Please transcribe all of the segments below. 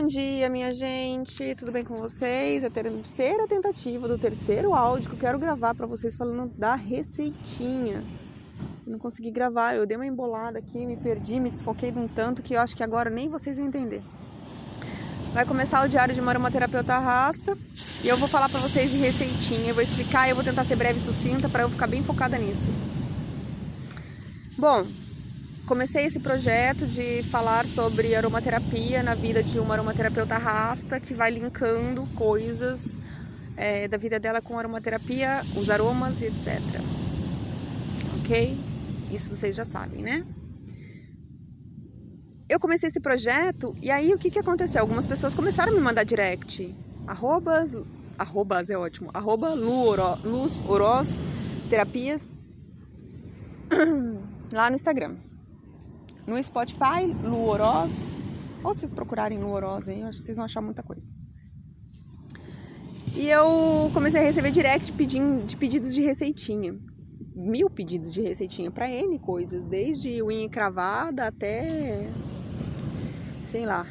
Bom dia, minha gente, tudo bem com vocês? É a terceira tentativa do terceiro áudio que eu quero gravar para vocês falando da receitinha. Eu não consegui gravar, eu dei uma embolada aqui, me perdi, me desfoquei de um tanto que eu acho que agora nem vocês vão entender. Vai começar o diário de uma aromaterapeuta arrasta e eu vou falar para vocês de receitinha, eu vou explicar eu vou tentar ser breve e sucinta para eu ficar bem focada nisso. Bom, comecei esse projeto de falar sobre aromaterapia na vida de uma aromaterapeuta rasta que vai linkando coisas é, da vida dela com aromaterapia, os aromas e etc. Ok? Isso vocês já sabem, né? Eu comecei esse projeto e aí o que, que aconteceu? Algumas pessoas começaram a me mandar direct. Arrobas, arrobas é ótimo. Arroba Luz Oroz Terapias lá no Instagram. No Spotify, Luoroz. Ou vocês procurarem Luoroz aí, acho que vocês vão achar muita coisa. E eu comecei a receber direct pedindo, de pedidos de receitinha. Mil pedidos de receitinha para N coisas, desde unha cravada até. sei lá.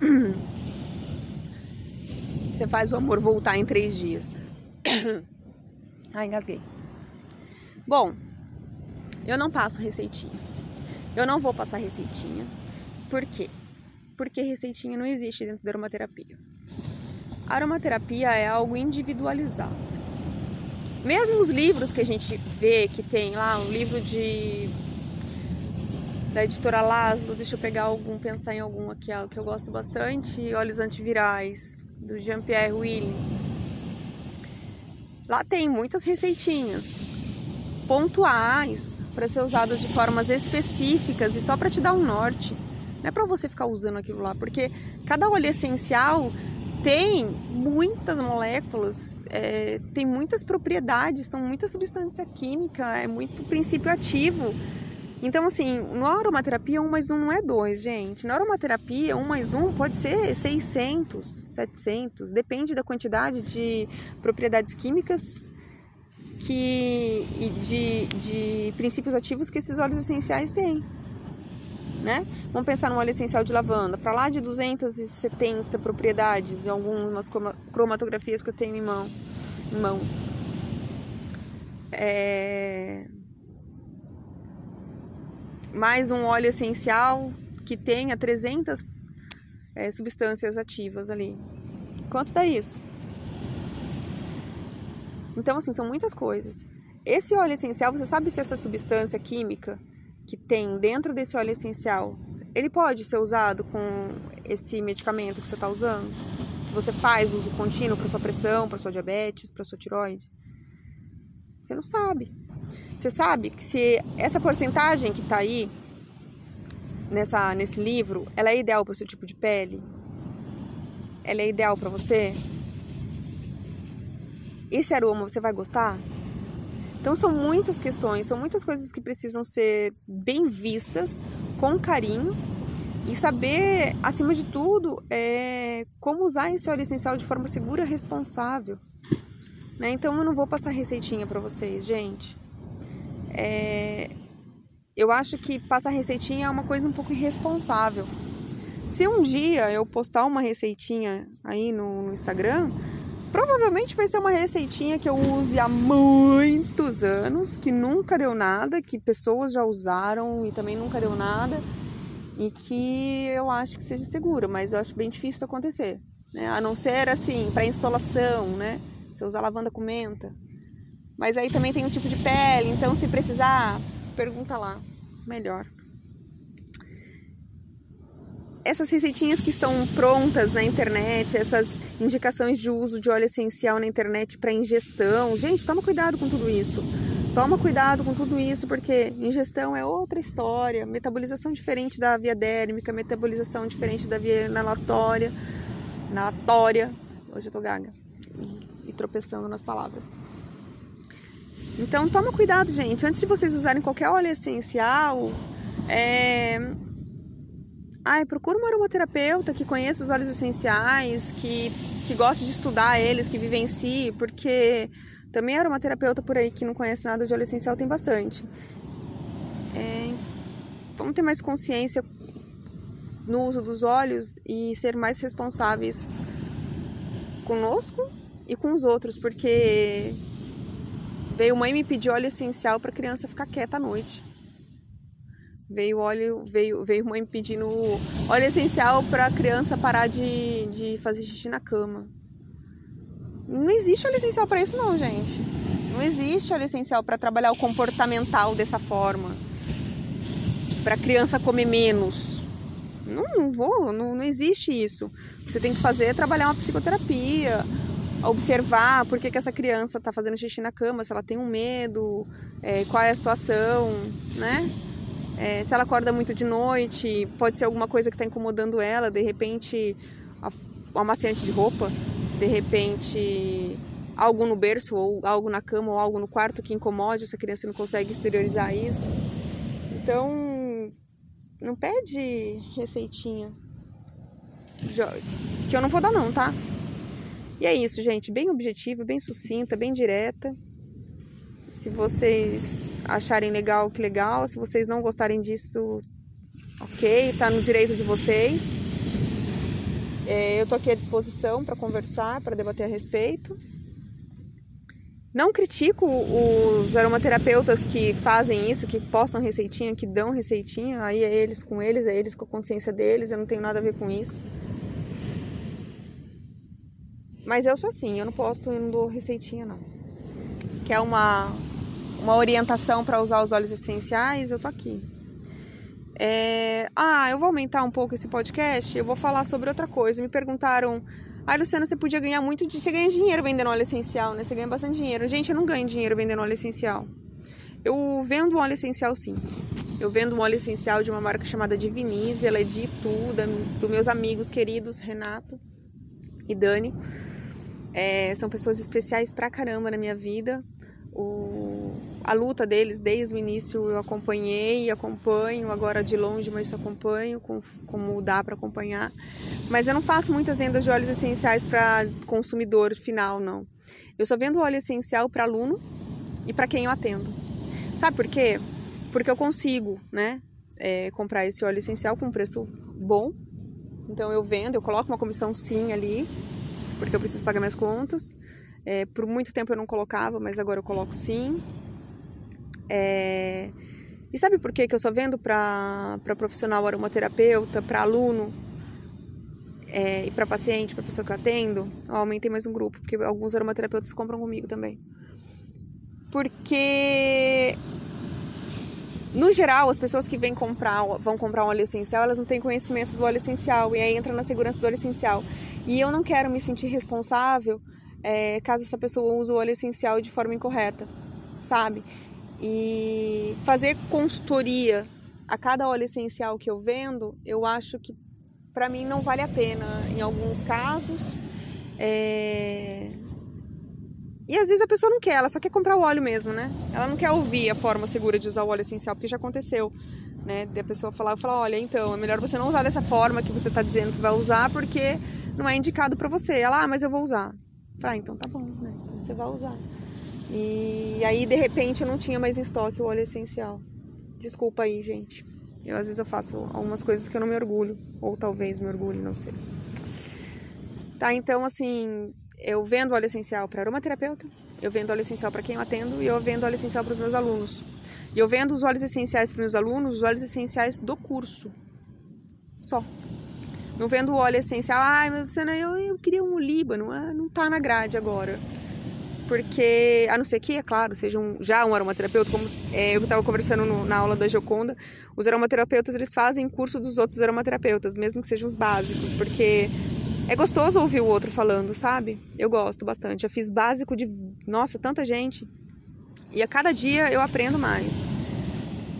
Você faz o amor voltar em três dias. Ai, engasguei. Bom, eu não passo receitinha. Eu não vou passar receitinha. Por quê? Porque receitinha não existe dentro da aromaterapia. A aromaterapia é algo individualizado. Mesmo os livros que a gente vê que tem lá, um livro de da editora Laszlo, deixa eu pegar algum, pensar em algum aqui, que eu gosto bastante, Olhos Antivirais, do Jean-Pierre Willing. Lá tem muitas receitinhas pontuais para ser usadas de formas específicas e só para te dar um norte. Não é para você ficar usando aquilo lá, porque cada óleo essencial tem muitas moléculas, é, tem muitas propriedades, tem muita substância química, é muito princípio ativo. Então, assim, na aromaterapia, um mais um não é dois, gente. Na aromaterapia, um mais um pode ser 600, 700, depende da quantidade de propriedades químicas que, e de, de princípios ativos que esses óleos essenciais têm. Né? Vamos pensar no óleo essencial de lavanda, para lá de 270 propriedades em algumas cromatografias que eu tenho em, mão, em mãos. É... Mais um óleo essencial que tenha 300 é, substâncias ativas ali. Quanto dá isso? Então, assim, são muitas coisas. Esse óleo essencial, você sabe se essa substância química que tem dentro desse óleo essencial, ele pode ser usado com esse medicamento que você está usando? Você faz uso contínuo para sua pressão, para sua diabetes, para sua tiroide? Você não sabe. Você sabe que se essa porcentagem que está aí nessa nesse livro, ela é ideal para o seu tipo de pele? Ela é ideal para você? Esse aroma você vai gostar? Então são muitas questões, são muitas coisas que precisam ser bem vistas com carinho e saber, acima de tudo, é, como usar esse óleo essencial de forma segura e responsável. Né? Então eu não vou passar receitinha para vocês, gente. É, eu acho que passar receitinha é uma coisa um pouco irresponsável. Se um dia eu postar uma receitinha aí no, no Instagram, Provavelmente vai ser uma receitinha que eu use há muitos anos, que nunca deu nada, que pessoas já usaram e também nunca deu nada, e que eu acho que seja segura, mas eu acho bem difícil acontecer, né? A não ser assim, para instalação, né? Você usar lavanda com menta. Mas aí também tem um tipo de pele, então se precisar, pergunta lá, melhor essas receitinhas que estão prontas na internet, essas indicações de uso de óleo essencial na internet para ingestão, gente, toma cuidado com tudo isso. Toma cuidado com tudo isso, porque ingestão é outra história, metabolização diferente da via dérmica, metabolização diferente da via inalatória, inalatória. Hoje eu tô gaga e, e tropeçando nas palavras. Então toma cuidado, gente. Antes de vocês usarem qualquer óleo essencial, é, Ai, procura uma aromaterapeuta que conheça os óleos essenciais, que, que goste de estudar eles, que vivencie, porque também aromaterapeuta por aí que não conhece nada de óleo essencial tem bastante. É, vamos ter mais consciência no uso dos óleos e ser mais responsáveis conosco e com os outros, porque veio mãe me pedir óleo essencial para criança ficar quieta à noite. Veio óleo, veio, veio mãe pedindo óleo essencial para criança parar de, de fazer xixi na cama. Não existe óleo essencial para isso não, gente. Não existe óleo essencial para trabalhar o comportamental dessa forma. Para criança comer menos. Não, não vou, não, não existe isso. Você tem que fazer é trabalhar uma psicoterapia, observar por que, que essa criança está fazendo xixi na cama, se ela tem um medo, é, qual é a situação, né? É, se ela acorda muito de noite, pode ser alguma coisa que está incomodando ela, de repente o amaciante de roupa, de repente algo no berço ou algo na cama ou algo no quarto que incomode essa criança não consegue exteriorizar isso. Então, não pede receitinha que eu não vou dar não, tá? E é isso, gente, bem objetivo, bem sucinta, bem direta. Se vocês acharem legal, que legal. Se vocês não gostarem disso, ok, tá no direito de vocês. É, eu tô aqui à disposição para conversar, para debater a respeito. Não critico os aromaterapeutas que fazem isso, que postam receitinha, que dão receitinha, aí é eles com eles, é eles com a consciência deles, eu não tenho nada a ver com isso. Mas eu sou assim, eu não posto e não dou receitinha não quer uma, uma orientação para usar os óleos essenciais, eu tô aqui. É... Ah, eu vou aumentar um pouco esse podcast, eu vou falar sobre outra coisa. Me perguntaram, ah, Luciana, você podia ganhar muito, de... você ganha dinheiro vendendo óleo essencial, né? Você ganha bastante dinheiro. Gente, eu não ganho dinheiro vendendo óleo essencial. Eu vendo óleo essencial sim. Eu vendo um óleo essencial de uma marca chamada Divinize, ela é de Itu, da, dos meus amigos queridos Renato e Dani. É, são pessoas especiais pra caramba na minha vida. O, a luta deles desde o início eu acompanhei e acompanho, agora de longe, mas acompanho com, como dá para acompanhar. Mas eu não faço muitas vendas de óleos essenciais para consumidor final, não. Eu só vendo óleo essencial para aluno e para quem eu atendo. Sabe por quê? Porque eu consigo, né, é, comprar esse óleo essencial com um preço bom. Então eu vendo, eu coloco uma comissão sim ali porque eu preciso pagar minhas contas. É, por muito tempo eu não colocava, mas agora eu coloco sim. É... E sabe por que, que eu só vendo para profissional aromaterapeuta, para aluno é, e para paciente, para pessoa que eu atendo? Eu aumentei mais um grupo, porque alguns aromaterapeutas compram comigo também. Porque no geral, as pessoas que vêm comprar, vão comprar um óleo essencial, elas não têm conhecimento do óleo essencial e aí entra na segurança do óleo essencial. E eu não quero me sentir responsável é, caso essa pessoa use o óleo essencial de forma incorreta, sabe? E fazer consultoria a cada óleo essencial que eu vendo, eu acho que para mim não vale a pena em alguns casos. É... E às vezes a pessoa não quer, ela só quer comprar o óleo mesmo, né? Ela não quer ouvir a forma segura de usar o óleo essencial, porque já aconteceu, né? A pessoa falar, eu falar, olha, então, é melhor você não usar dessa forma que você está dizendo que vai usar, porque não é indicado para você. Ela, ah, mas eu vou usar. Ah, então tá bom, né? Você vai usar. E aí, de repente, eu não tinha mais em estoque o óleo essencial. Desculpa aí, gente. Eu, às vezes eu faço algumas coisas que eu não me orgulho. Ou talvez me orgulhe, não sei. Tá, então, assim, eu vendo óleo essencial para aromaterapeuta, eu vendo óleo essencial para quem eu atendo e eu vendo óleo essencial para os meus alunos. E eu vendo os óleos essenciais para meus alunos, os óleos essenciais do curso. Só. Não vendo o óleo essencial, ai, mas você não, eu, eu queria um Líbano, ah, não tá na grade agora. Porque, a não ser que, é claro, seja um, já um aromaterapeuta, como é, eu estava conversando no, na aula da Gioconda, os aromaterapeutas eles fazem curso dos outros aromaterapeutas, mesmo que sejam os básicos, porque é gostoso ouvir o outro falando, sabe? Eu gosto bastante. Já fiz básico de, nossa, tanta gente. E a cada dia eu aprendo mais.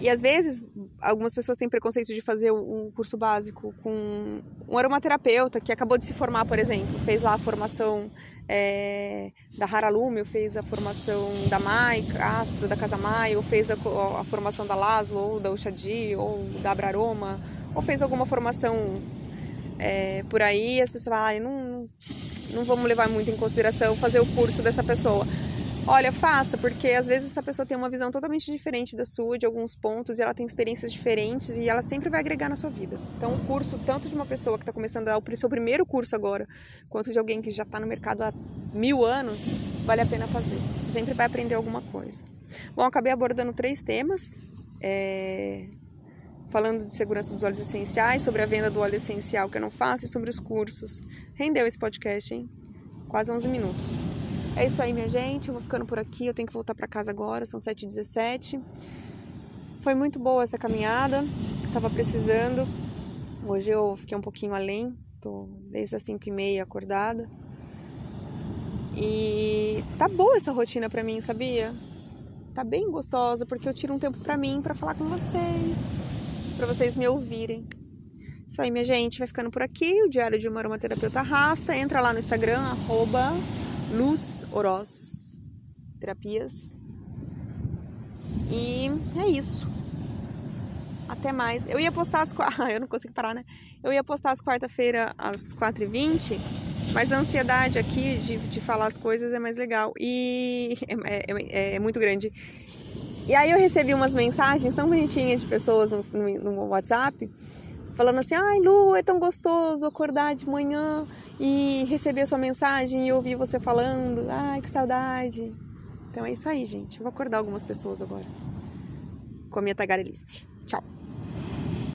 E às vezes algumas pessoas têm preconceito de fazer um curso básico com um aromaterapeuta que acabou de se formar, por exemplo, fez lá a formação é, da Haralume, ou fez a formação da Mai Castro, da Casa Mai, ou fez a, a formação da Laszlo, ou da Uxadi, ou da Abraroma, ou fez alguma formação é, por aí, as pessoas falam, ah, não, não vamos levar muito em consideração fazer o curso dessa pessoa. Olha, faça, porque às vezes essa pessoa tem uma visão totalmente diferente da sua, de alguns pontos, e ela tem experiências diferentes e ela sempre vai agregar na sua vida. Então, o curso, tanto de uma pessoa que está começando a dar o seu primeiro curso agora, quanto de alguém que já está no mercado há mil anos, vale a pena fazer. Você sempre vai aprender alguma coisa. Bom, acabei abordando três temas. É... Falando de segurança dos óleos essenciais, sobre a venda do óleo essencial que eu não faço e sobre os cursos. Rendeu esse podcast, hein? Quase 11 minutos. É isso aí, minha gente. Eu vou ficando por aqui. Eu tenho que voltar para casa agora. São 7h17. Foi muito boa essa caminhada. Tava precisando. Hoje eu fiquei um pouquinho além. Tô desde as 5h30 acordada. E tá boa essa rotina pra mim, sabia? Tá bem gostosa porque eu tiro um tempo pra mim para falar com vocês, para vocês me ouvirem. Isso aí, minha gente, vai ficando por aqui. O Diário de uma Aromaterapeuta Rasta. Entra lá no Instagram, arroba Terapias. E é isso. Até mais. Eu ia postar as. Ah, eu não consigo parar, né? Eu ia postar as quarta-feira às 4h20, mas a ansiedade aqui de, de falar as coisas é mais legal. E é, é, é, é muito grande. E aí eu recebi umas mensagens tão bonitinhas de pessoas no, no, no WhatsApp falando assim: ai, Lu, é tão gostoso acordar de manhã e receber a sua mensagem e ouvir você falando. Ai, que saudade. Então é isso aí, gente. Eu vou acordar algumas pessoas agora com a minha tagarelice. Tchau.